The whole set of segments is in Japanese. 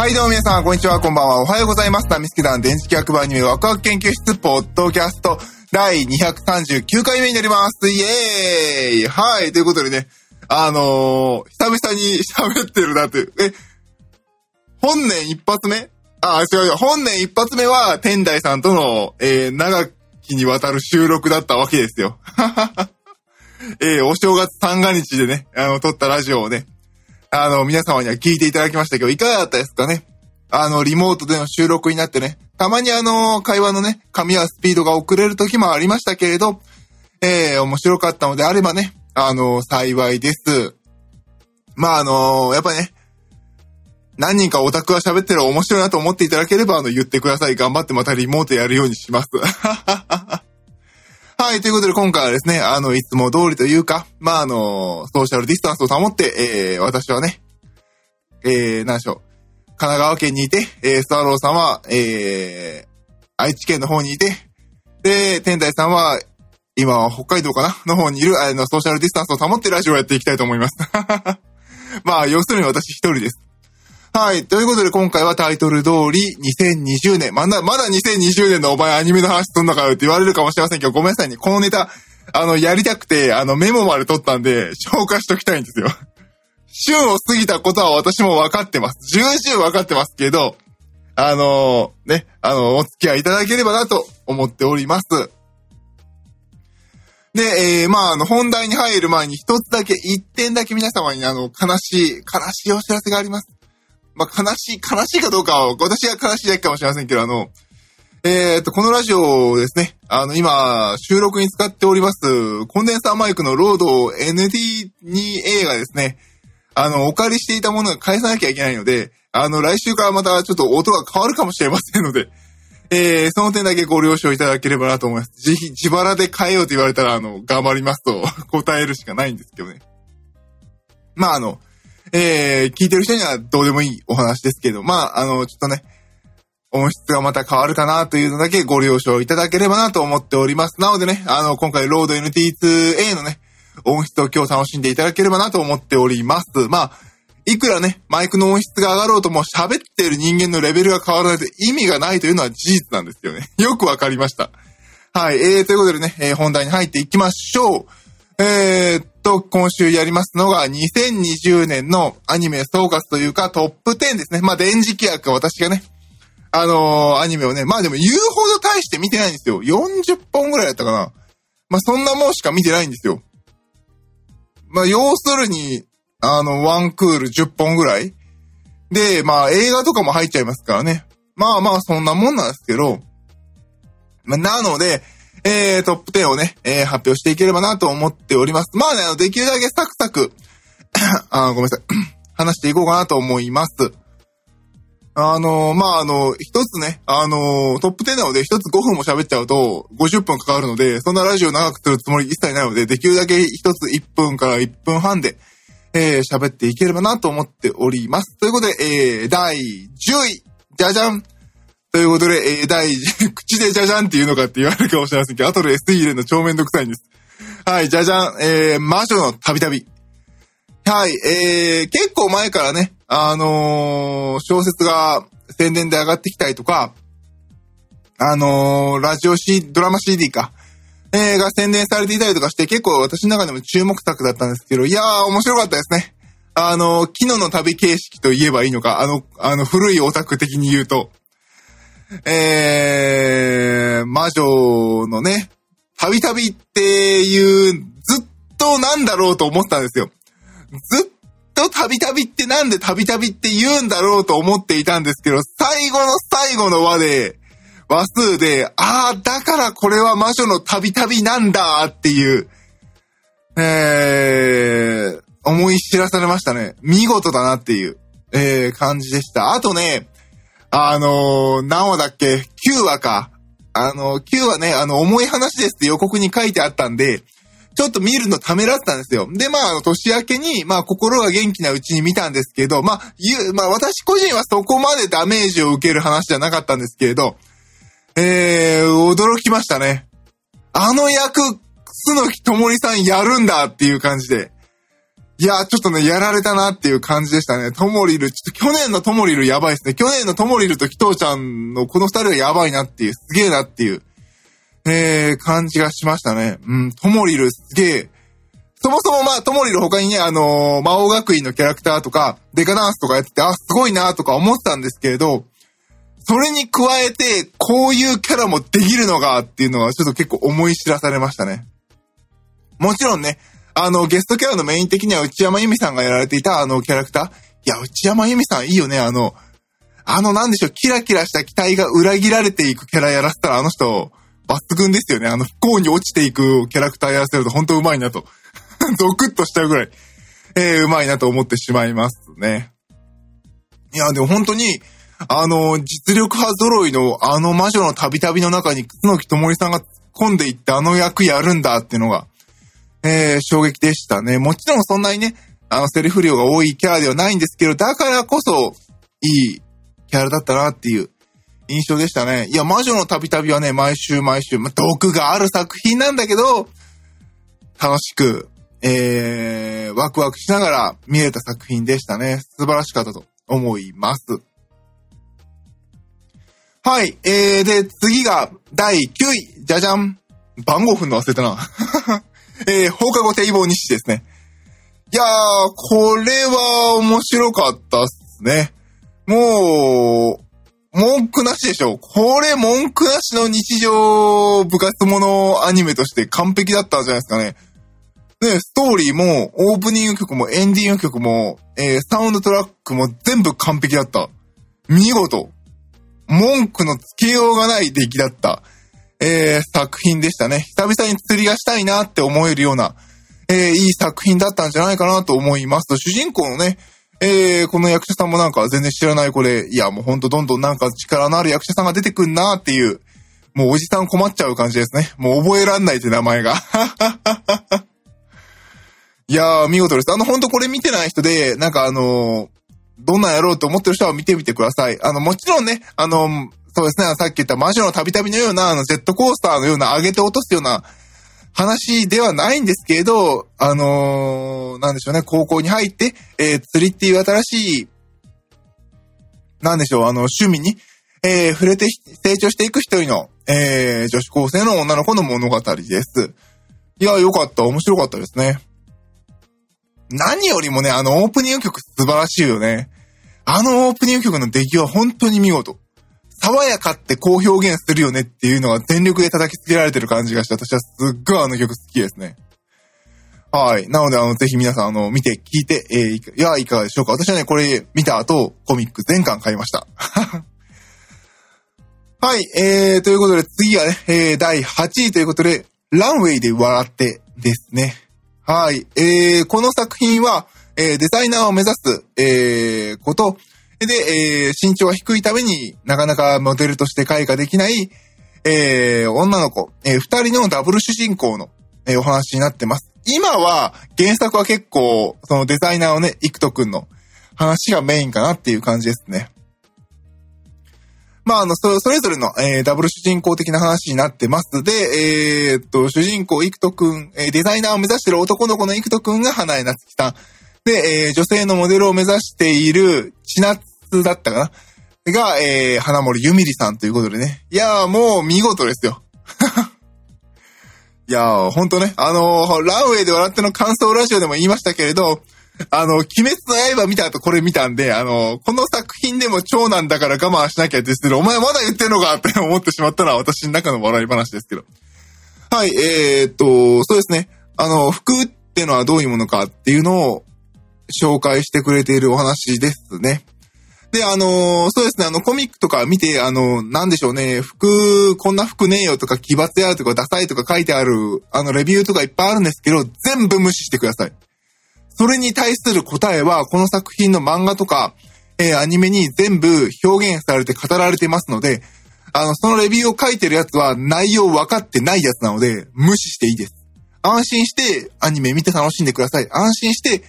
はいどうも皆さん、こんにちは、こんばんは。おはようございます。ナミスケ団電磁気学部アニメワクワク研究室ポッドキャスト第239回目になります。イエーイはい、ということでね、あのー、久々に喋ってるなっていう。え、本年一発目？あ、違う違う。本年一発目は、天台さんとの、えー、長きにわたる収録だったわけですよ。えー、お正月三が日でね、あの、撮ったラジオをね、あの、皆様には聞いていただきましたけど、いかがだったですかね？あの、リモートでの収録になってね、たまにあの、会話のね、紙やスピードが遅れる時もありましたけれど、えー、面白かったのであればね、あの、幸いです。まあ、あの、やっぱね、何人かオタクが喋ってる面白いなと思っていただければ、あの、言ってください。頑張ってまたリモートやるようにします。はい、ということで今回はですね、あの、いつも通りというか、まあ、あの、ソーシャルディスタンスを保って、えー、私はね、えー、何でしょう、神奈川県にいて、えー、スワローさんは、えー、愛知県の方にいて、で、天台さんは、今は北海道かなの方にいる、あの、ソーシャルディスタンスを保ってラジオをやっていきたいと思います。まあ、要するに私一人です。はい。ということで今回はタイトル通り2020年。まだ、まだ2020年のお前アニメの話すんのかよって言われるかもしれませんけど、ごめんなさいね。このネタ、あの、やりたくて、あの、メモまで取ったんで、消化しときたいんですよ。旬を過ぎたことは私も分かってます。重々分かってますけど、あのね、あの、お付き合いいただければなと思っております。で、えー、まあ、あの、本題に入る前に一つだけ、一点だけ皆様にあの、悲しい、悲しいお知らせがあります。まあ、悲しい、悲しいかどうかは、私が悲しいだけかもしれませんけど、あの、えー、と、このラジオをですね、あの、今、収録に使っております、コンデンサーマイクのロード ND2A がですね、あの、お借りしていたものが返さなきゃいけないので、あの、来週からまたちょっと音が変わるかもしれませんので、えー、その点だけご了承いただければなと思います。ぜひ、自腹で変えようと言われたら、あの、頑張りますと答えるしかないんですけどね。まあ、あの、えー、聞いてる人にはどうでもいいお話ですけど、まあ、あの、ちょっとね、音質がまた変わるかなというのだけご了承いただければなと思っております。なのでね、あの、今回、ロード NT2A のね、音質を今日楽しんでいただければなと思っております。まあ、いくらね、マイクの音質が上がろうとも喋ってる人間のレベルが変わらないと意味がないというのは事実なんですよね。よくわかりました。はい、えー、ということでね、えー、本題に入っていきましょう。えー、と、今週やりますのが、2020年のアニメ総括というか、トップ10ですね。まあ、電磁気役は私がね、あのーアニメをね、まあでも言うほど大して見てないんですよ。40本ぐらいだったかな。まあ、そんなもんしか見てないんですよ。まあ、要するに、あの、ワンクール10本ぐらいで、まあ、映画とかも入っちゃいますからね。まあまあ、そんなもんなんですけど、まあ、なので、えー、トップ10をね、えー、発表していければなと思っております。まあね、あの、できるだけサクサク、あごめんなさい、話していこうかなと思います。あのーまあ、あの、一つね、あのートップ10なので一つ5分も喋っちゃうと50分かかるので、そんなラジオ長くするつもり一切ないので、できるだけ一つ1分から1分半で、えー、喋っていければなと思っております。ということで、えー、第10位、じゃじゃんということで、えー、第、口でじゃじゃんって言うのかって言われるかもしれませんけど、後で SE 入れの超めんどくさいんです。はい、じゃじゃん、えー、魔女のたびたび。はい、えー、結構前からね、あのー小説が宣伝で上がってきたりとか、あのーラジオ C、ドラマ CD か、えー、が宣伝されていたりとかして、結構私の中でも注目作だったんですけど、いやー、面白かったですね。あのー、昨日の旅形式と言えばいいのか、あの、あの、古いオタク的に言うと、えー、魔女のね、たびたびっていう、ずっとなんだろうと思ったんですよ。ずっとたびたびってなんでたびたびって言うんだろうと思っていたんですけど、最後の最後の和で、和数で、ああ、だからこれは魔女のたびたびなんだっていう、えー、思い知らされましたね。見事だなっていう、えー、感じでした。あとね、あのー何話だっけ ?9 話か。あのー、9話ね、あの、重い話ですって予告に書いてあったんで、ちょっと見るのためらったんですよ。で、まあ、年明けに、まあ、心が元気なうちに見たんですけど、まあ、ゆまあ、私個人はそこまでダメージを受ける話じゃなかったんですけれど、えー、驚きましたね。あの役、楠木ともりさんやるんだっていう感じで。いや、ちょっとね、やられたなっていう感じでしたね。ともりる、ちょっと去年のともりるやばいですね。去年のともりると紀藤ちゃんのこの二人がやばいなっていう、すげえなっていう、えー、感じがしましたね。うん、ともりるすげえ。そもそもまあ、ともりる他にね、あのー、魔王学院のキャラクターとか、デカダンスとかやってて、あ、すごいなとか思ってたんですけれど、それに加えて、こういうキャラもできるのかっていうのはちょっと結構思い知らされましたね。もちろんね、あの、ゲストキャラのメイン的には内山由美さんがやられていたあのキャラクター？いや、内山由美さんいいよね、あの、あの、なんでしょう、キラキラした期待が裏切られていくキャラやらせたら、あの人、抜群ですよね。あの、不幸に落ちていくキャラクターやらせると本当うまいなと。ゾクッとしちゃうぐらい、えー、うまいなと思ってしまいますね。いや、でも本当に、あの、実力派揃いのあの魔女の旅旅の中に、楠木智さんが突っ込んでいってあの役やるんだっていうのが、えー、衝撃でしたね。もちろんそんなにね、あの、セリフ量が多いキャラではないんですけど、だからこそ、いいキャラだったなっていう印象でしたね。いや、魔女の旅旅はね、毎週毎週、ま、毒がある作品なんだけど、楽しく、えー、ワクワクしながら見れた作品でしたね。素晴らしかったと思います。はい。えー、で、次が第9位。じゃじゃん。番号踏んの忘れたな。えー、放課後堤防日誌ですね。いやー、これは面白かったっすね。もう、文句なしでしょ。これ文句なしの日常部活ものアニメとして完璧だったんじゃないですかね。ね、ストーリーも、オープニング曲も、エンディング曲も、えー、サウンドトラックも全部完璧だった。見事。文句のつけようがない出来だった。えー、作品でしたね。久々に釣りがしたいなって思えるような、えー、いい作品だったんじゃないかなと思います。主人公のね、えー、この役者さんもなんか全然知らない子で、いやもうほんとどんどんなんか力のある役者さんが出てくんなっていう、もうおじさん困っちゃう感じですね。もう覚えらんないって名前が。いやー、見事です。あの、ほんとこれ見てない人で、なんかあのー、どんなんやろうと思ってる人は見てみてください。あの、もちろんね、あのー、そうですね、さっき言った魔女の旅旅のような、あの、ジェットコースターのような上げて落とすような話ではないんですけれど、あのー、なんでしょうね、高校に入って、えー、釣りっていう新しい、なんでしょう、あの、趣味に、えー、触れて成長していく一人の、えー、女子高生の女の子の物語です。いや、よかった。面白かったですね。何よりもね、あのオープニング曲素晴らしいよね。あのオープニング曲の出来は本当に見事。爽やかってこう表現するよねっていうのが全力で叩きつけられてる感じがして、私はすっごいあの曲好きですね。はい。なので、あの、ぜひ皆さん、あの、見て、聞いて、えー、いや、いかがでしょうか。私はね、これ見た後、コミック全巻買いました。はい。えー、ということで、次はね、えー、第8位ということで、ランウェイで笑ってですね。はい。えー、この作品は、えー、デザイナーを目指す、えー、こと、で、えー、身長が低いためになかなかモデルとして開花できない、えー、女の子、えー、二人のダブル主人公の、えー、お話になってます。今は、原作は結構、そのデザイナーをね、イクトくんの話がメインかなっていう感じですね。まあ、あの、それぞれの、えー、ダブル主人公的な話になってますで、えー、っと、主人公、イクトくん、えー、デザイナーを目指している男の子のイクトくんが花江夏樹さん。で、えー、女性のモデルを目指している千夏だったかな？が、えー、花森ゆみりさんということでね。いやー、もう見事ですよ。いやー、ほんとね、あのー、ランウェイで笑っての感想ラジオでも言いましたけれど、あの、鬼滅の刃見た後これ見たんで、あの、この作品でも長男だから我慢しなきゃって言ってる、お前まだ言ってんのかって思ってしまったら私の中の笑い話ですけど。はい、えー、っと、そうですね。あの、服ってのはどういうものかっていうのを紹介してくれているお話ですね。で、あのー、そうですね、あの、コミックとか見て、あの、なんでしょうね、服、こんな服ねえよとか、奇抜やとか、ダサいとか書いてある、あの、レビューとかいっぱいあるんですけど、全部無視してください。それに対する答えは、この作品の漫画とか、えー、アニメに全部表現されて語られてますので、あの、そのレビューを書いてるやつは内容分かってないやつなので、無視していいです。安心してアニメ見て楽しんでください。安心して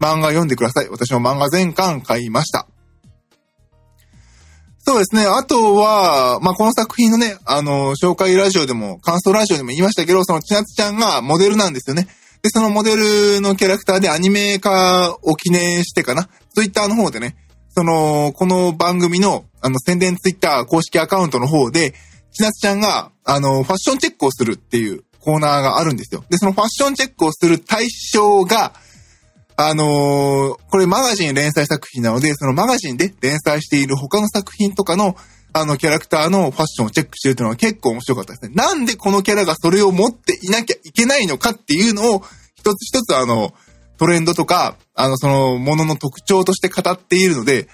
漫画読んでください。私も漫画全巻買いました。そうですね。あとは、まあ、この作品のね、あの、紹介ラジオでも、感想ラジオでも言いましたけど、その千夏ちゃんがモデルなんですよね。で、そのモデルのキャラクターでアニメ化を記念してかな、ツイッターの方でね、その、この番組の、あの、宣伝ツイッター公式アカウントの方で、ちなつちゃんが、あの、ファッションチェックをするっていうコーナーがあるんですよ。で、そのファッションチェックをする対象が、あのーこれマガジン連載作品なので、そのマガジンで連載している他の作品とかの、あの、キャラクターのファッションをチェックしてるというのは結構面白かったですね。なんでこのキャラがそれを持っていなきゃいけないのかっていうのを、一つ一つあの、トレンドとか、あの、その、ものの特徴として語っているので、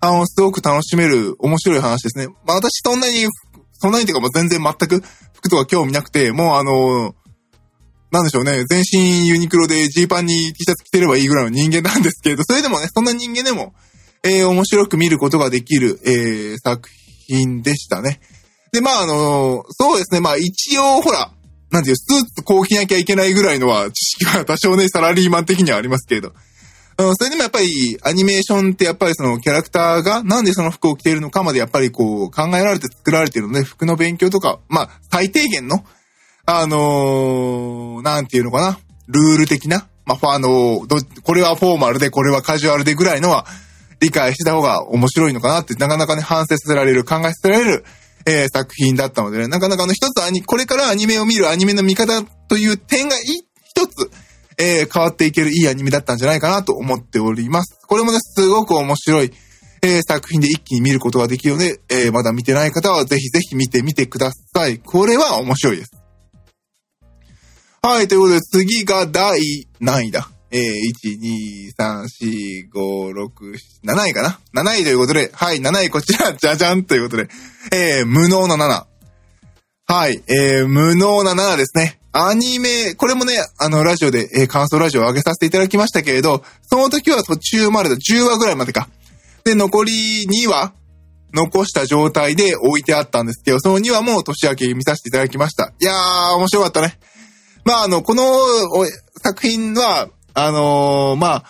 あの、すごく楽しめる面白い話ですね。まあ私そんなに、そんなにというかもう全然全く服とか興味なくて、もうあの、なんでしょうね、全身ユニクロでジーパンに T シャツ着てればいいぐらいの人間なんですけれど、それでもね、そんな人間でも、えー面白く見ることができる、えー作品でしたね。で、まああの、そうですね、まあ一応ほら、なんていう、スーツこう着なきゃいけないぐらいのは、知識は多少ね、サラリーマン的にはありますけれど、うん、それでもやっぱり、アニメーションってやっぱりそのキャラクターがなんでその服を着ているのかまでやっぱりこう考えられて作られているので、服の勉強とか、まあ最低限の、あのーなんていうのかな、ルール的な、まあファあのど、これはフォーマルで、これはカジュアルでぐらいのは理解した方が面白いのかなって、なかなかね、反省させられる、考えさせられる、えー作品だったのでね、なかなかあの一つアニ、これからアニメを見るアニメの見方という点がい一つ、えー変わっていけるいいアニメだったんじゃないかなと思っております。これもね、すごく面白い、えー作品で一気に見ることができるので、えーまだ見てない方はぜひぜひ見てみてください。これは面白いです。はい、ということで次が第何位だ？えー、1、2、3、4、5、6、7位かな ?7 位ということで、はい、7位こちら、じゃじゃんということで、えー、無能な7。はい、えー、無能な7ですね。アニメ、これもね、あの、ラジオで、えー感想ラジオを上げさせていただきましたけれど、その時は途中までだ、10話ぐらいまでか。で、残り2話、残した状態で置いてあったんですけど、その2話も年明け見させていただきました。いやー、面白かったね。まあ、あの、この作品は、あのーまあ、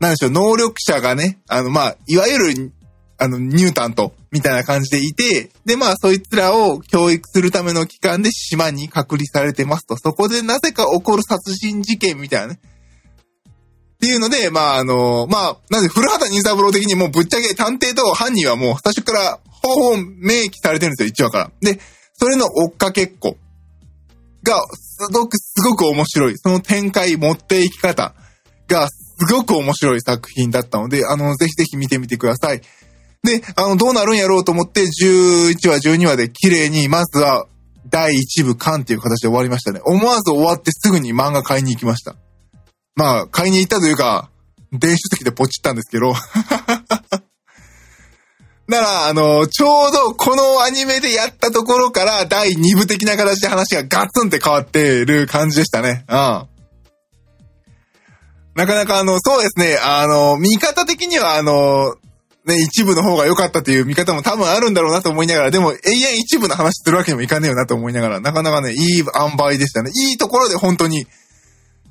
なんでしょう、能力者がね、あの、まあ、いわゆる、あの、ニュータントみたいな感じでいて、で、まあ、そいつらを教育するための機関で島に隔離されてますと。そこでなぜか起こる殺人事件みたいなね。っていうので、まあ、あの、まあ、なんで、古畑任三郎的にもうぶっちゃけ探偵と犯人はもう最初からほぼほぼ明記されてるんですよ、1話から。で、それの追っかけっこが、すごくすごく面白い。その展開、持っていき方が、すごく面白い作品だったので、あの、ぜひぜひ見てみてください。で、あの、どうなるんやろうと思って、11話、12話で綺麗に、まずは、第1部完っていう形で終わりましたね。思わず終わってすぐに漫画買いに行きました。まあ、買いに行ったというか、電子書籍でポチったんですけど。だから、あの、ちょうどこのアニメでやったところから第2部的な形で話がガツンって変わってる感じでしたね。うん。なかなかあの、そうですね、あの、見方的にはあの、ね、一部の方が良かったという見方も多分あるんだろうなと思いながら、でも永遠一部の話するわけにもいかねえよなと思いながら、なかなかね、いい塩梅でしたね。いいところで本当に、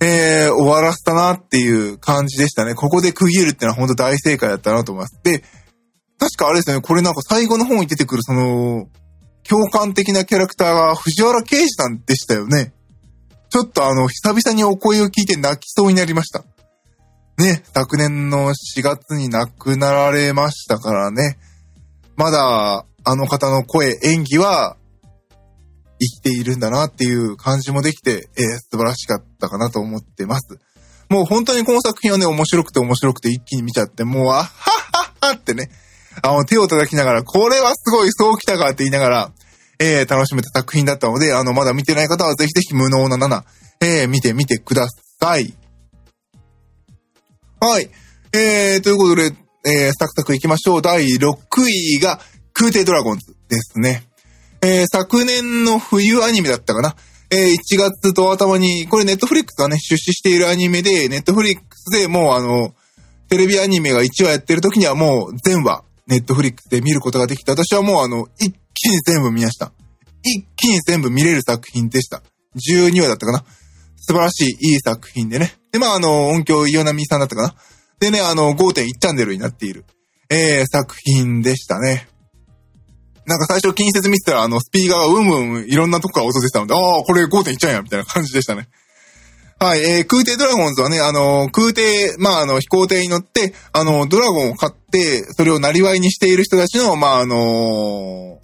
えー、終わらせたなっていう感じでしたね。ここで区切るってのは本当大正解だったなと思います。で、確かあれですね、これなんか最後の方に出てくるその、共感的なキャラクターが藤原啓治さんでしたよね。ちょっとあの、久々にお声を聞いて泣きそうになりました。ね、昨年の4月に亡くなられましたからね。まだ、あの方の声、演技は、生きているんだなっていう感じもできて、えー素晴らしかったかなと思ってます。もう本当にこの作品はね、面白くて面白くて一気に見ちゃって、もう、あはっはっはってね、あの、手を叩きながら、これはすごい、そうきたかって言いながら、えー、楽しめた作品だったので、あの、まだ見てない方はぜひぜひ無能な7、えー、見てみてください。はい。えー、ということで、えー、サクサク行きましょう。第6位が、空挺ドラゴンズですね。えー、昨年の冬アニメだったかな。えー、1月と頭に、これネットフリックスがね、出資しているアニメで、ネットフリックスでもうあの、テレビアニメが1話やってる時にはもう全話、ネットフリックスで見ることができた。私はもうあの、一気に全部見ました。一気に全部見れる作品でした。12話だったかな。素晴らしい、いい作品でね。で、まあ、あの、音響、イオナミさんだったかな。でね、あの、5.1チャンネルになっている、えー、作品でしたね。なんか最初近接見てたら、あの、スピーカーがうんうんいろんなとこから音出てたので、ああ、これ5.1ちゃんや、みたいな感じでしたね。はい、えー、空挺ドラゴンズはね、あの、空挺、まあ、あの、飛行艇に乗って、あの、ドラゴンを買って、それをなりわいにしている人たちの、まあ、あの、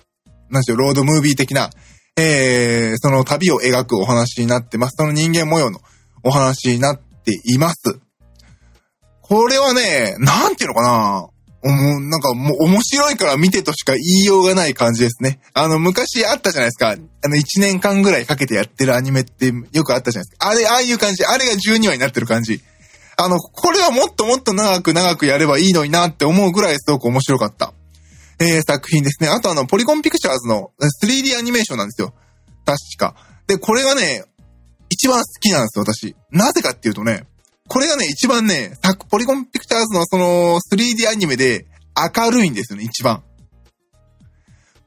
なんでしょう、ロードムービー的な、えー、その旅を描くお話になってます。その人間模様のお話になっています。これはね、なんていうのかなもう、なんかもう面白いから見てとしか言いようがない感じですね。あの、昔あったじゃないですか。あの、1年間ぐらいかけてやってるアニメってよくあったじゃないですか。あれ、ああいう感じ。あれが12話になってる感じ。あの、これはもっともっと長く長くやればいいのになって思うぐらいすごく面白かった。えー、作品ですね。あとあの、ポリゴンピクチャーズの 3D アニメーションなんですよ。確か。で、これがね、一番好きなんですよ、私。なぜかっていうとね、これがね、一番ね、ポリゴンピクチャーズのその 3D アニメで明るいんですよね、一番。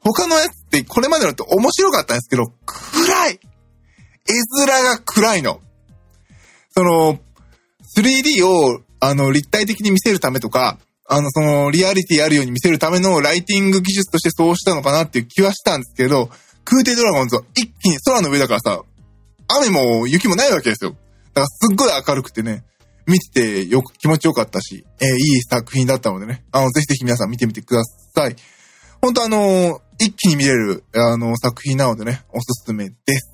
他のやつってこれまでのって面白かったんですけど、暗い絵面が暗いの。その、3D を、あの、立体的に見せるためとか、あの、その、リアリティあるように見せるためのライティング技術としてそうしたのかなっていう気はしたんですけど、空挺ドラゴンズは一気に空の上だからさ、雨も雪もないわけですよ。だかすっごい明るくてね、見ててよく気持ちよかったし、えー、いい作品だったのでね、あの、ぜひぜひ皆さん見てみてください。本当あの一気に見れる、あの、作品なのでね、おすすめです。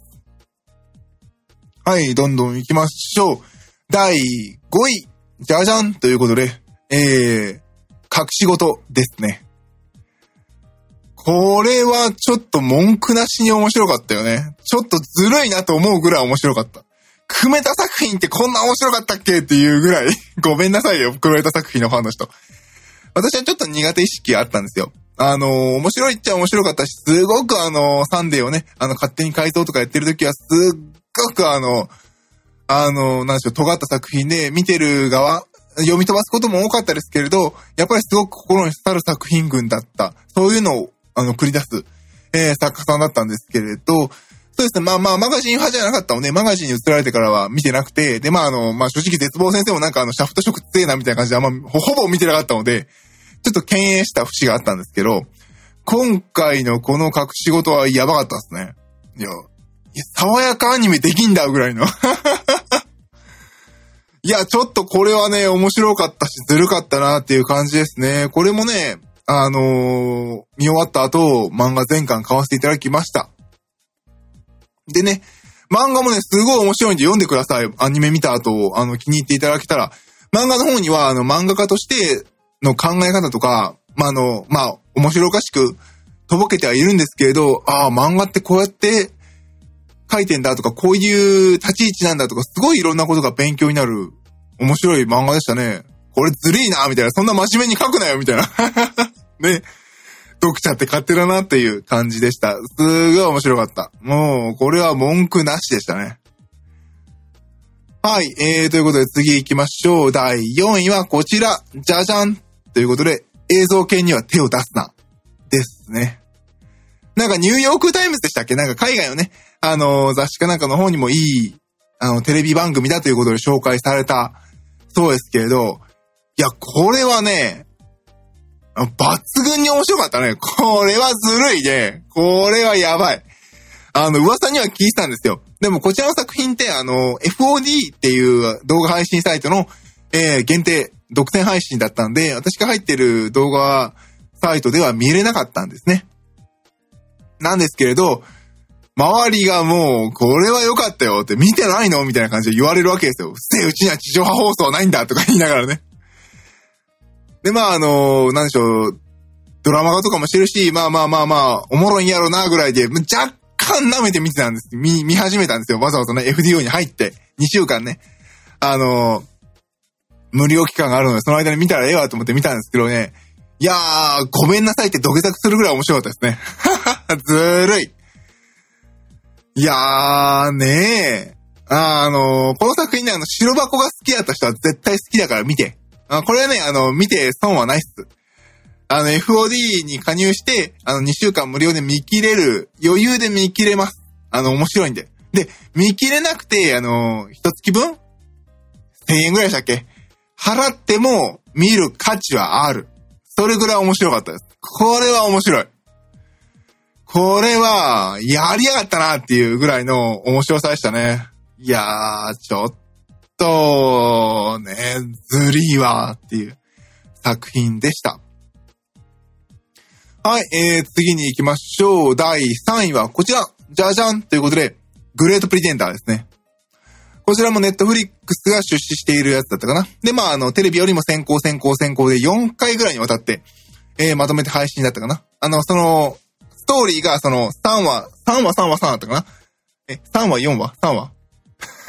はい、どんどん行きましょう。第5位、じゃじゃんということで、えー、隠し事ですね。これはちょっと文句なしに面白かったよね。ちょっとずるいなと思うぐらい面白かった。組めた作品ってこんな面白かったっけっていうぐらい ごめんなさいよ、組めた作品のファンの人。私はちょっと苦手意識あったんですよ。あの、面白いっちゃ面白かったし、すごくあの、サンデーをね、あの、勝手に改造とかやってる時は、すっごくあの、あの、なんでしょう、尖った作品で見てる側、読み飛ばすことも多かったですけれど、やっぱりすごく心に刺さる作品群だった。そういうのを、あの、繰り出す、えー、作家さんだったんですけれど、そうですね。まあまあ、マガジン派じゃなかったので、マガジンに移られてからは見てなくて、で、まああの、まあ正直絶望先生もなんかあの、シャフト色強いなみたいな感じであんま、ほぼ見てなかったので、ちょっと敬遠した節があったんですけど、今回のこの隠し事はやばかったですね。いや、いや爽やかアニメできんだぐらいの。いや、ちょっとこれはね、面白かったし、ずるかったなっていう感じですね。これもね、あのー、見終わった後、漫画全巻買わせていただきました。でね、漫画もね、すごい面白いんで読んでください。アニメ見た後、あの、気に入っていただけたら。漫画の方には、あの、漫画家としての考え方とか、まあ、あの、まあ、面白おかしく、とぼけてはいるんですけれど、ああ、漫画ってこうやって書いてんだとか、こういう立ち位置なんだとか、すごいいろんなことが勉強になる、面白い漫画でしたね。これずるいな、みたいな。そんな真面目に書くなよ、みたいな。ね。読者って勝手だなっていう感じでした。すごい面白かった。もう、これは文句なしでしたね。はい。えー、ということで次行きましょう。第4位はこちら。じゃじゃんということで、映像研には手を出すな。ですね。なんかニューヨークタイムズでしたっけ？なんか海外のね、あのー、雑誌かなんかの方にもいい、あの、テレビ番組だということで紹介されたそうですけれど、いや、これはね、抜群に面白かったね。これはずるいね。これはやばい。あの、噂には聞いてたんですよ。でもこちらの作品って、あの、FOD っていう動画配信サイトの、えー、限定、独占配信だったんで、私が入ってる動画サイトでは見れなかったんですね。なんですけれど、周りがもう、これは良かったよって見てないのみたいな感じで言われるわけですよ。せえ、うちには地上波放送ないんだとか言いながらね。で、まあ、あの、なんでしょう、ドラマ化とかもしてるし、まあまあまあまあ、おもろいんやろな、ぐらいで、若干舐めて見てたんです。見、見始めたんですよ。わざわざね、FDO に入って、2週間ね。あの、無料期間があるので、その間に見たらええわと思って見たんですけどね。いやー、ごめんなさいって土下座するぐらい面白かったですね。ずるい。いやー、ねえ。あ、の、この作品ね、あの、白箱が好きだった人は絶対好きだから見て。あこれはね、あの、見て損はないっす。あの、FOD に加入して、あの、2週間無料で見切れる、余裕で見切れます。あの、面白いんで。で、見切れなくて、あの、一月分 ?1000 円ぐらいでしたっけ？払っても見る価値はある。それぐらい面白かったです。これは面白い。これは、やりやがったなっていうぐらいの面白さでしたね。いやー、ちょっと、ね、ずりーわっていう作品でした。はい、えー、次に行きましょう。第3位はこちら。じゃじゃんということで、グレートプリテンダーですね。こちらもネットフリックスが出資しているやつだったかな。で、まあ、あの、テレビよりも先行先行先行で4回ぐらいにわたって、えー、まとめて配信だったかな。あの、その、ストーリーが、その、3話、3話、3話、3だったかな。え、3話、4話、3話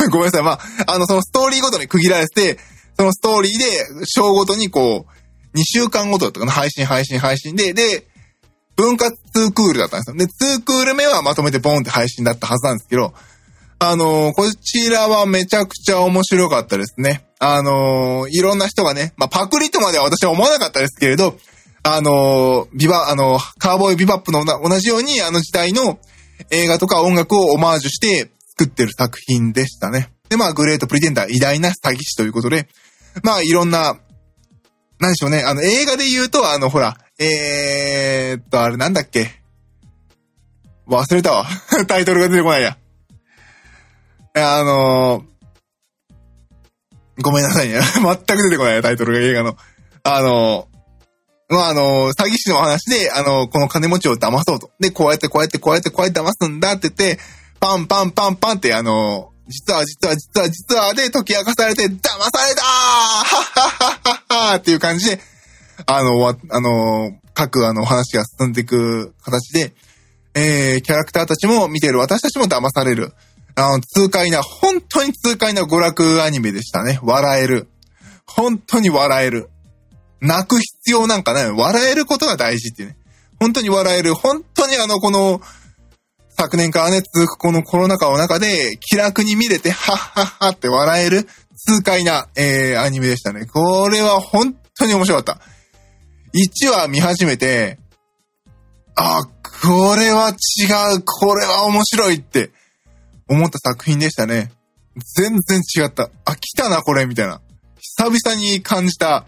ごめんなさい。まあ、あの、そのストーリーごとに区切られて、そのストーリーで、章ごとにこう、2週間ごとだったかな。配信、配信、配信で、で、分割2クールだったんですよ。で、2クール目はまとめてボンって配信だったはずなんですけど、あのー、こちらはめちゃくちゃ面白かったですね。あのー、いろんな人がね、まあ、パクリとまでは私は思わなかったですけれど、あのー、ビバ、あのカーボーイビバップの同じようにあの時代の映画とか音楽をオマージュして作ってる作品でしたね。で、まあ、グレートプリテンダー偉大な詐欺師ということで、まあ、いろんな、なんでしょうね、あの、映画で言うと、あの、ほら、えーっと、あれなんだっけ？忘れたわ。タイトルが出てこないや。あのー、ごめんなさいね。全く出てこないやタイトルが映画の。あのー、まあ、あの、詐欺師の話で、あのこの金持ちを騙そうと。で、こうやってこうやってこうやってこうやって騙すんだって言って、パンパンパンパンって、あの実は実は実は実はで解き明かされて、騙されたーはっはっはっはっていう感じで、あの、あの、各あの話が進んでいく形で、えー、キャラクターたちも見てる私たちも騙される。あの、痛快な、本当に痛快な娯楽アニメでしたね。笑える。本当に笑える。泣く必要なんかない。笑えることが大事っていうね。本当に笑える。本当にあの、この、昨年からね、続くこのコロナ禍の中で、気楽に見れて、はっはっはって笑える、痛快な、えー、アニメでしたね。これは本当に面白かった。1話見始めて、あ、これは違う、これは面白いって思った作品でしたね。全然違った。あ、来たな、これ、みたいな。久々に感じた、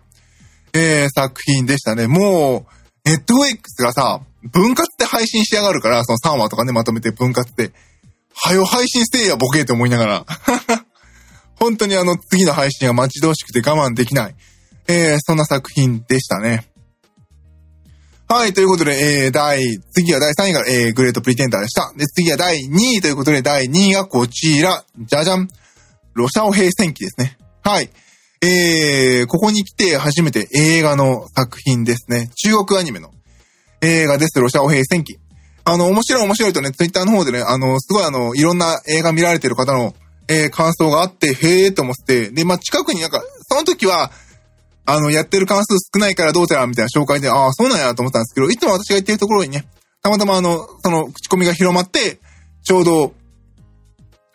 えー、作品でしたね。もう、ネットフリックスがさ、分割で配信しやがるから、その3話とかね、まとめて分割で。はよ配信せえや、ボケって思いながら。本当にあの、次の配信が待ち遠しくて我慢できない。えー、そんな作品でしたね。はい、ということで、えー、第、次は第3位が、えー、グレートプリテンダーでした。で、次は第2位ということで、第2位がこちら、じゃじゃん。ロシアオ兵戦記ですね。はい。えー、ここに来て初めて映画の作品ですね。中国アニメの映画です。ロシアオ兵戦記。あの、面白い面白いとね、ツイッターの方でね、あの、すごいあの、いろんな映画見られてる方の、えー、感想があって、へーと思って、で、まあ、近くになんか、その時は、あの、やってる関数少ないからどうちゃらみたいな紹介で、ああ、そうなんやと思ったんですけど、いつも私が言ってるところにね、たまたまあの、その、口コミが広まって、ちょうど、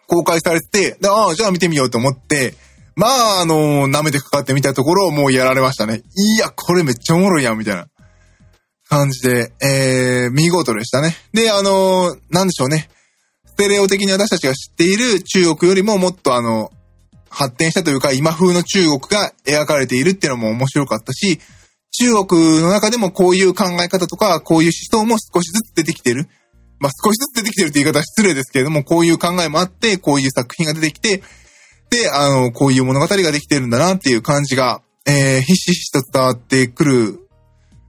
公開されてて、で、ああ、じゃあ見てみようと思って、まあ、あの、舐めてかかってみたところを、もうやられましたね。いや、これめっちゃおもろいやん、みたいな感じで、えー、見事でしたね。で、あの、なんでしょうね。ステレオ的に私たちが知っている中国よりももっとあの、発展したというか、今風の中国が描かれているっていうのも面白かったし、中国の中でもこういう考え方とか、こういう思想も少しずつ出てきてる。まあ、少しずつ出てきてるって言い方は失礼ですけれども、こういう考えもあって、こういう作品が出てきて、で、あの、こういう物語ができてるんだなっていう感じが、えー、ひしひしと伝わってくる、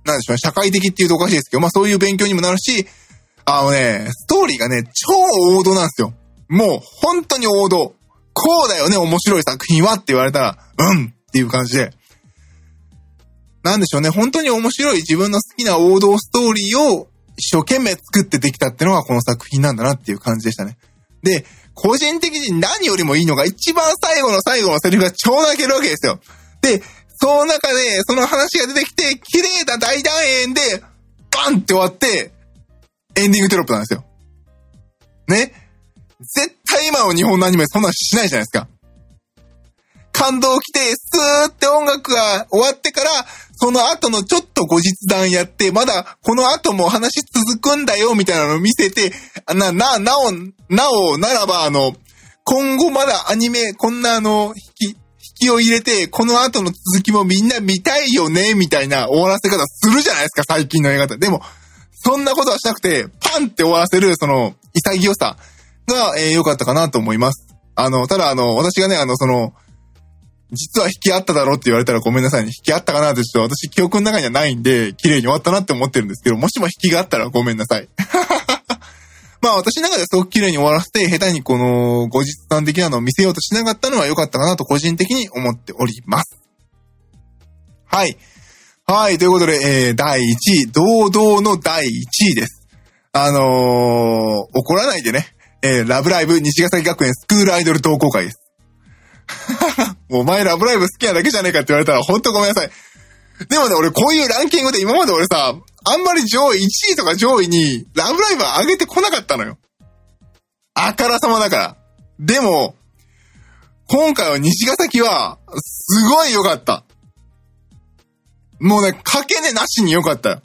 なんでしょうね、社会的っていうとおかしいですけど、まあそういう勉強にもなるし、あのね、ストーリーがね、超王道なんですよ。もう、本当に王道。こうだよね、面白い作品はって言われたら、うんっていう感じで。なんでしょうね、本当に面白い自分の好きな王道ストーリーを一生懸命作ってできたってのがこの作品なんだなっていう感じでしたね。で、個人的に何よりもいいのが一番最後の最後のセリフが超泣けるわけですよ。で、その中でその話が出てきて、綺麗な大団円で、バンって終わって、エンディングテロップなんですよ。ね？絶対今の日本のアニメそんなしないじゃないですか。感動来て、スーって音楽が終わってから、その後のちょっと後日談やって、まだこの後も話続くんだよ、みたいなのを見せて、な、な、なお、なお、ならば、あの、今後まだアニメ、こんなあの、引き、きを入れて、この後の続きもみんな見たいよね、みたいな終わらせ方するじゃないですか、最近の映画ってでも、そんなことはしなくて、パンって終わらせる、その、潔さ。が、えー、良かったかなと思います。あの、ただあの、私がね、あの、その、実は引き合っただろうって言われたらごめんなさいね。引き合ったかなってちょっと私記憶の中にはないんで、綺麗に終わったなって思ってるんですけど、もしも引きがあったらごめんなさい。まあ私の中ですごく綺麗に終わらせて、下手にこの後日談的なのを見せようとしなかったのは良かったかなと個人的に思っております。はい。はい。ということで、えー、第1位、堂々の第1位です。あのー、怒らないでね。えー、ラブライブ西ヶ崎学園スクールアイドル同好会です。お前ラブライブ好きなだけじゃねえかって言われたらほんとごめんなさい。でもね、俺こういうランキングで今まで俺さ、あんまり上位、1位とか上位にラブライブは上げてこなかったのよ。あからさまだから。でも、今回は西ヶ崎は、すごい良かった。もうね、かけねなしに良かった。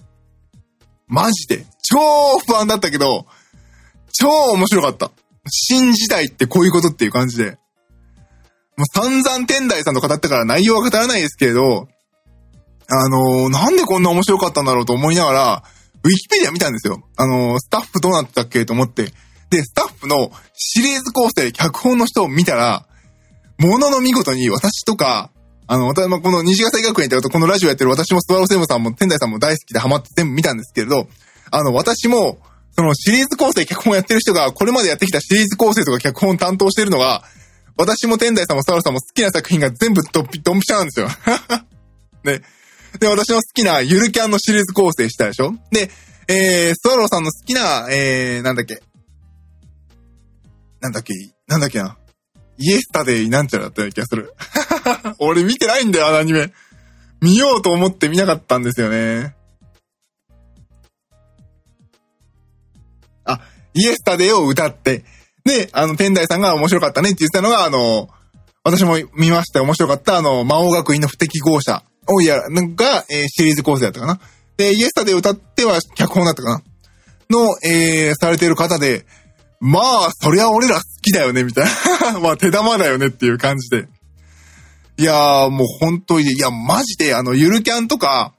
マジで。超不安だったけど、超面白かった。新時代ってこういうことっていう感じで。もう散々天台さんと語ったから内容は語らないですけれど、あのー、なんでこんな面白かったんだろうと思いながら、ウィキペディア見たんですよ。あのー、スタッフどうなってたっけと思って。で、スタッフのシリーズ構成、脚本の人を見たら、ものの見事に私とか、あの、私もこの西ヶ崎学園ってこのラジオやってる私もスワローセブンさんも天台さんも大好きでハマって全部見たんですけれど、あの、私も、そのシリーズ構成脚本やってる人が、これまでやってきたシリーズ構成とか脚本担当してるのが、私も天台さんもスワローさんも好きな作品が全部ドッピ、ドンピシャなんですよ。で、で、私の好きなゆるキャンのシリーズ構成したでしょ？で、えー、スワローさんの好きな、えー、なんだっけ？なんだっけ？なんだっけな？イエスタデイなんちゃらだったような気がする。俺見てないんだよ、あのアニメ。見ようと思って見なかったんですよね。あ、イエスタデイを歌って。で、あの、天台さんが面白かったねって言ってたのが、あの、私も見ました面白かった、あの、魔王学院の不適合者をや、が、えー、シリーズ構成だったかな？で、イエスタデイ歌っては脚本だったかな？の、えー、されてる方で、まあ、そりゃ俺ら好きだよね、みたいな。まあ、手玉だよねっていう感じで。いやー、もう本当に、いや、マジで、あの、ゆるキャンとか、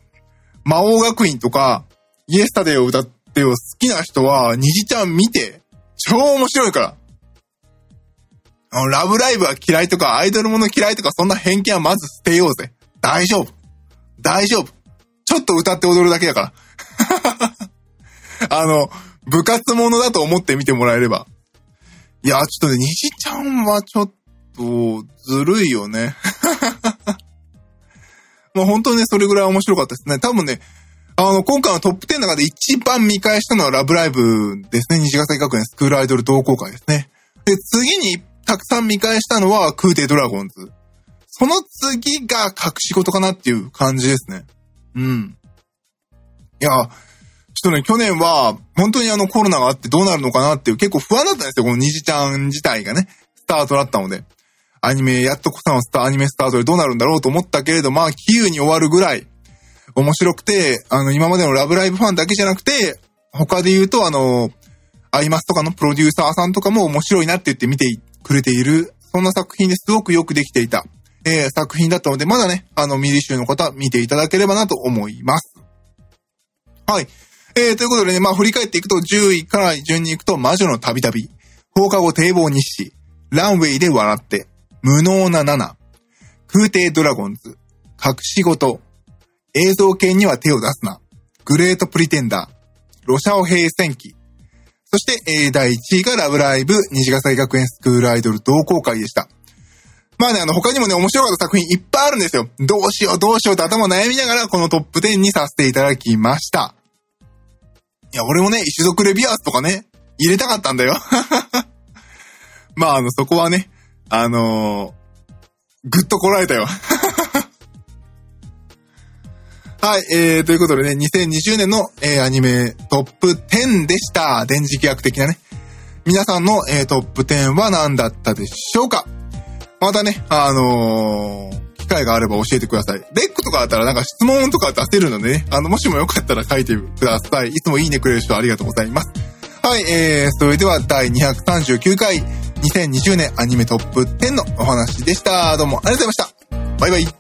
魔王学院とか、イエスタデーを歌ってよ、好きな人は、虹ちゃん見て、超面白いから。あの、ラブライブは嫌いとか、アイドルもの嫌いとか、そんな偏見はまず捨てようぜ。大丈夫。大丈夫。ちょっと歌って踊るだけだから。あの、部活ものだと思って見てもらえれば。いや、ちょっとね、虹ちゃんはちょっと、ずるいよね。まあ本当にね、それぐらい面白かったですね。多分ね、あの、今回のトップ10の中で一番見返したのはラブライブですね。西ヶ崎学園スクールアイドル同好会ですね。で、次にたくさん見返したのは空挺ドラゴンズ。その次が隠し事かなっていう感じですね。うん。いや、ちょっとね、去年は、本当にあのコロナがあってどうなるのかなっていう結構不安だったんですよ。この虹ちゃん自体がね、スタートだったので。アニメ、やっとこさのスタ、アニメスタートでどうなるんだろうと思ったけれど、まあ、キーに終わるぐらい面白くて、あの、今までのラブライブファンだけじゃなくて、他で言うと、あの、アイマスとかのプロデューサーさんとかも面白いなって言って見てくれている、そんな作品ですごくよくできていた、えー、作品だったので、まだね、あの、ミリ集の方見ていただければなと思います。はい。えー、ということでね、まあ振り返っていくと10位から順に行くと魔女の旅旅、放課後堤防日誌、ランウェイで笑って、無能な7、空挺ドラゴンズ、隠し事、映像系には手を出すな、グレートプリテンダー、ロシャオ平戦記、そして、えー、第1位がラブライブ、西ヶ崎学園スクールアイドル同好会でした。まあね、あの、他にもね、面白かった作品いっぱいあるんですよ。どうしよう、どうしようと頭悩みながら、このトップ10にさせていただきました。いや、俺もね、一族レビアースとかね、入れたかったんだよ。まあ、あの、そこはね、あのー、ぐっとこらえたよ。はい、えー、ということでね、2020年の、えー、アニメトップ10でした。電磁気学的なね。皆さんの、えー、トップ10は何だったでしょうか？またね、あのー、機会があれば教えてください。レックとかあったらなんか質問とか出せるのでね、あの、もしもよかったら書いてください。いつもいいねくれる人ありがとうございます。はい、えー、それでは第239回2020年アニメトップ10のお話でした。どうもありがとうございました。バイバイ。